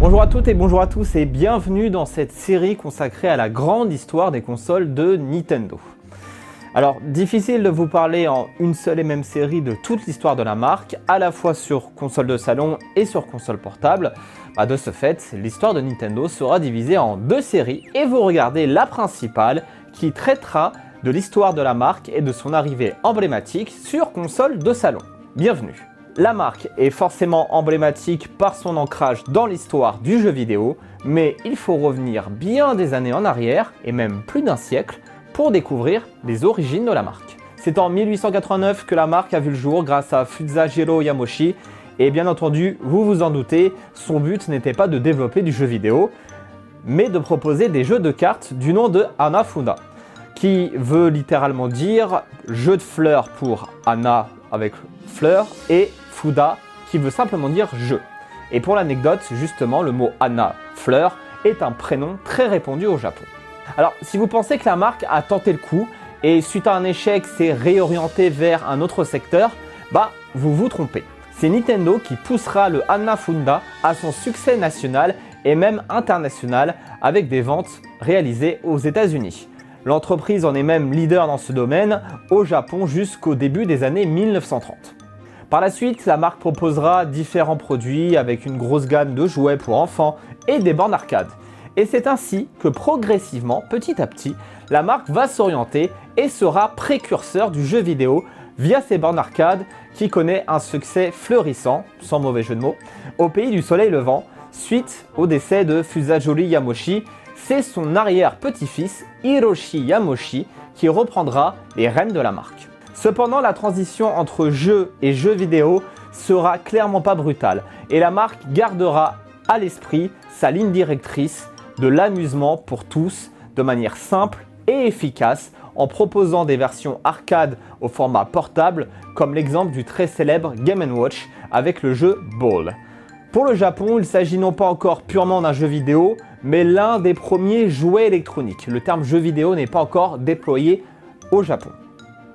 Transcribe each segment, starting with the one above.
Bonjour à toutes et bonjour à tous et bienvenue dans cette série consacrée à la grande histoire des consoles de Nintendo. Alors, difficile de vous parler en une seule et même série de toute l'histoire de la marque, à la fois sur console de salon et sur console portable. Bah, de ce fait, l'histoire de Nintendo sera divisée en deux séries et vous regardez la principale qui traitera de l'histoire de la marque et de son arrivée emblématique sur console de salon. Bienvenue la marque est forcément emblématique par son ancrage dans l'histoire du jeu vidéo, mais il faut revenir bien des années en arrière, et même plus d'un siècle, pour découvrir les origines de la marque. C'est en 1889 que la marque a vu le jour grâce à Fusajiro Yamoshi, et bien entendu, vous vous en doutez, son but n'était pas de développer du jeu vidéo, mais de proposer des jeux de cartes du nom de Anafuna, qui veut littéralement dire jeu de fleurs pour Ana avec fleurs et Fuda qui veut simplement dire je. Et pour l'anecdote, justement, le mot Anna, fleur, est un prénom très répandu au Japon. Alors, si vous pensez que la marque a tenté le coup et suite à un échec s'est réorientée vers un autre secteur, bah, vous vous trompez. C'est Nintendo qui poussera le Funda à son succès national et même international avec des ventes réalisées aux États-Unis. L'entreprise en est même leader dans ce domaine au Japon jusqu'au début des années 1930. Par la suite, la marque proposera différents produits avec une grosse gamme de jouets pour enfants et des bornes arcade. Et c'est ainsi que progressivement, petit à petit, la marque va s'orienter et sera précurseur du jeu vidéo via ses bornes arcade qui connaît un succès fleurissant, sans mauvais jeu de mots, au pays du soleil levant, suite au décès de Fusajori Yamoshi. C'est son arrière-petit-fils Hiroshi Yamoshi qui reprendra les rênes de la marque. Cependant, la transition entre jeu et jeu vidéo sera clairement pas brutale et la marque gardera à l'esprit sa ligne directrice de l'amusement pour tous de manière simple et efficace en proposant des versions arcade au format portable comme l'exemple du très célèbre Game Watch avec le jeu Ball. Pour le Japon, il s'agit non pas encore purement d'un jeu vidéo, mais l'un des premiers jouets électroniques. Le terme jeu vidéo n'est pas encore déployé au Japon.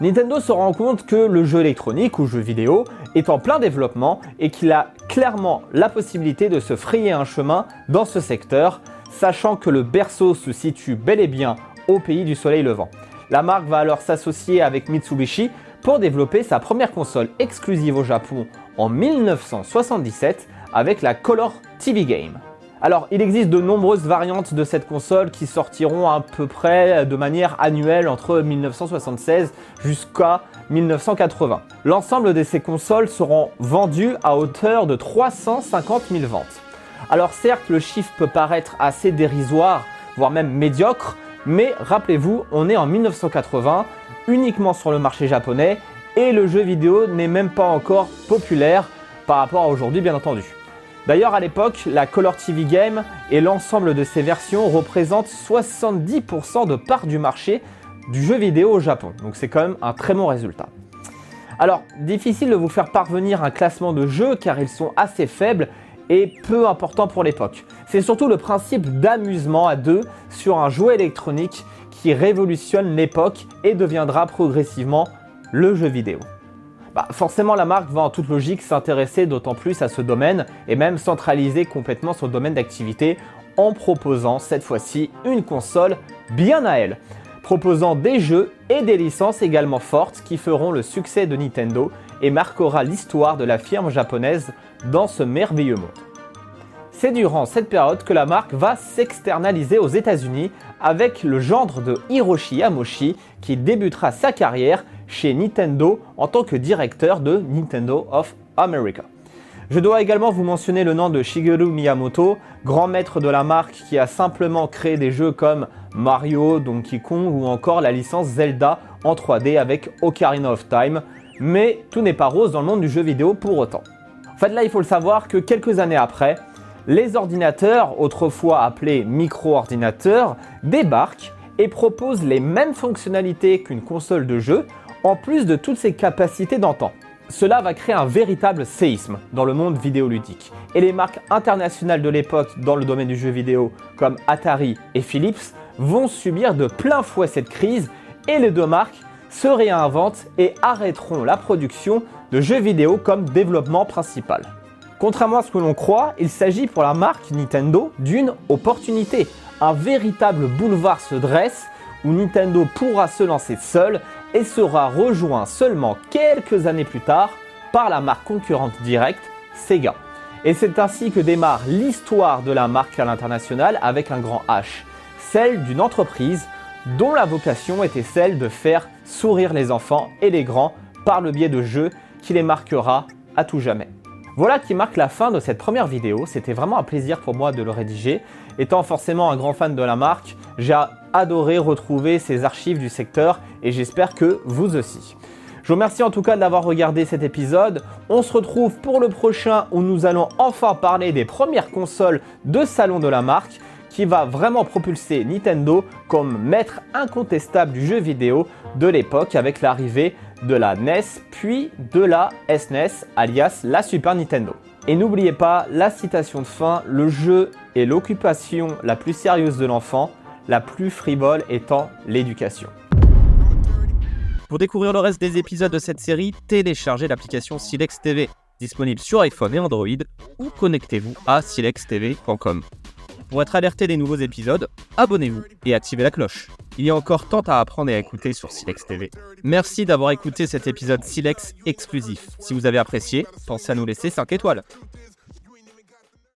Nintendo se rend compte que le jeu électronique ou jeu vidéo est en plein développement et qu'il a clairement la possibilité de se frayer un chemin dans ce secteur, sachant que le berceau se situe bel et bien au pays du soleil levant. La marque va alors s'associer avec Mitsubishi pour développer sa première console exclusive au Japon en 1977 avec la Color TV Game. Alors, il existe de nombreuses variantes de cette console qui sortiront à peu près de manière annuelle entre 1976 jusqu'à 1980. L'ensemble de ces consoles seront vendues à hauteur de 350 000 ventes. Alors certes, le chiffre peut paraître assez dérisoire, voire même médiocre, mais rappelez-vous, on est en 1980, uniquement sur le marché japonais, et le jeu vidéo n'est même pas encore populaire par rapport à aujourd'hui bien entendu. D'ailleurs, à l'époque, la Color TV Game et l'ensemble de ses versions représentent 70% de part du marché du jeu vidéo au Japon. Donc c'est quand même un très bon résultat. Alors, difficile de vous faire parvenir un classement de jeux car ils sont assez faibles et peu importants pour l'époque. C'est surtout le principe d'amusement à deux sur un jouet électronique qui révolutionne l'époque et deviendra progressivement le jeu vidéo. Bah, forcément la marque va en toute logique s'intéresser d'autant plus à ce domaine et même centraliser complètement son domaine d'activité en proposant cette fois-ci une console bien à elle, proposant des jeux et des licences également fortes qui feront le succès de Nintendo et marquera l'histoire de la firme japonaise dans ce merveilleux monde. C'est durant cette période que la marque va s'externaliser aux États-Unis avec le gendre de Hiroshi Yamoshi qui débutera sa carrière chez Nintendo en tant que directeur de Nintendo of America. Je dois également vous mentionner le nom de Shigeru Miyamoto, grand maître de la marque qui a simplement créé des jeux comme Mario, Donkey Kong ou encore la licence Zelda en 3D avec Ocarina of Time. Mais tout n'est pas rose dans le monde du jeu vidéo pour autant. En fait là il faut le savoir que quelques années après, les ordinateurs, autrefois appelés micro-ordinateurs, débarquent et proposent les mêmes fonctionnalités qu'une console de jeu, en plus de toutes ses capacités d'antan. Cela va créer un véritable séisme dans le monde vidéoludique. Et les marques internationales de l'époque dans le domaine du jeu vidéo, comme Atari et Philips, vont subir de plein fouet cette crise et les deux marques se réinventent et arrêteront la production de jeux vidéo comme développement principal. Contrairement à ce que l'on croit, il s'agit pour la marque Nintendo d'une opportunité. Un véritable boulevard se dresse où Nintendo pourra se lancer seul et sera rejoint seulement quelques années plus tard par la marque concurrente directe Sega. Et c'est ainsi que démarre l'histoire de la marque à l'international avec un grand H, celle d'une entreprise dont la vocation était celle de faire sourire les enfants et les grands par le biais de jeux qui les marquera à tout jamais. Voilà qui marque la fin de cette première vidéo, c'était vraiment un plaisir pour moi de le rédiger. Étant forcément un grand fan de la marque, j'ai adoré retrouver ces archives du secteur et j'espère que vous aussi. Je vous remercie en tout cas d'avoir regardé cet épisode. On se retrouve pour le prochain où nous allons enfin parler des premières consoles de salon de la marque qui va vraiment propulser Nintendo comme maître incontestable du jeu vidéo de l'époque avec l'arrivée de la NES puis de la SNES alias la Super Nintendo. Et n'oubliez pas la citation de fin, le jeu est l'occupation la plus sérieuse de l'enfant, la plus frivole étant l'éducation. Pour découvrir le reste des épisodes de cette série, téléchargez l'application Silex TV, disponible sur iPhone et Android, ou connectez-vous à silextv.com. Pour être alerté des nouveaux épisodes, abonnez-vous et activez la cloche. Il y a encore tant à apprendre et à écouter sur Silex TV. Merci d'avoir écouté cet épisode Silex exclusif. Si vous avez apprécié, pensez à nous laisser 5 étoiles.